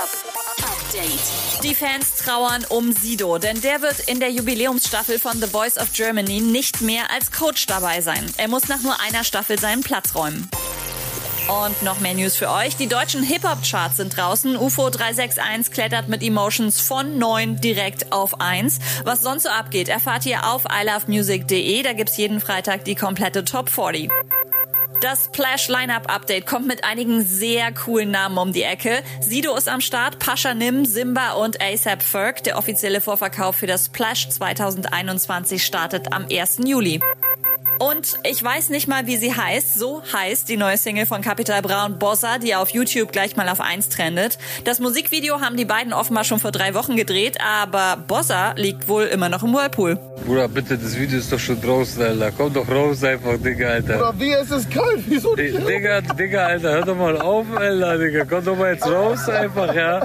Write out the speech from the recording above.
Update. Die Fans trauern um Sido, denn der wird in der Jubiläumsstaffel von The Voice of Germany nicht mehr als Coach dabei sein. Er muss nach nur einer Staffel seinen Platz räumen. Und noch mehr News für euch. Die deutschen Hip-Hop-Charts sind draußen. UFO 361 klettert mit Emotions von 9 direkt auf 1. Was sonst so abgeht, erfahrt ihr auf ilovemusic.de. Da gibt's jeden Freitag die komplette Top 40. Das Splash Lineup Update kommt mit einigen sehr coolen Namen um die Ecke. Sido ist am Start, Pascha Nim, Simba und ASAP Ferg. Der offizielle Vorverkauf für das Splash 2021 startet am 1. Juli. Und ich weiß nicht mal, wie sie heißt. So heißt die neue Single von Capital Bra und Bossa, die auf YouTube gleich mal auf 1 trendet. Das Musikvideo haben die beiden offenbar schon vor drei Wochen gedreht, aber Bossa liegt wohl immer noch im Whirlpool. Bruder, bitte, das Video ist doch schon draußen, Alter. Komm doch raus einfach, Digga, Alter. Bruder, wie, es ist kalt, wieso nicht? Digga, Digga, Alter, hör doch mal auf, Alter, Digga. Komm doch mal jetzt raus einfach, ja.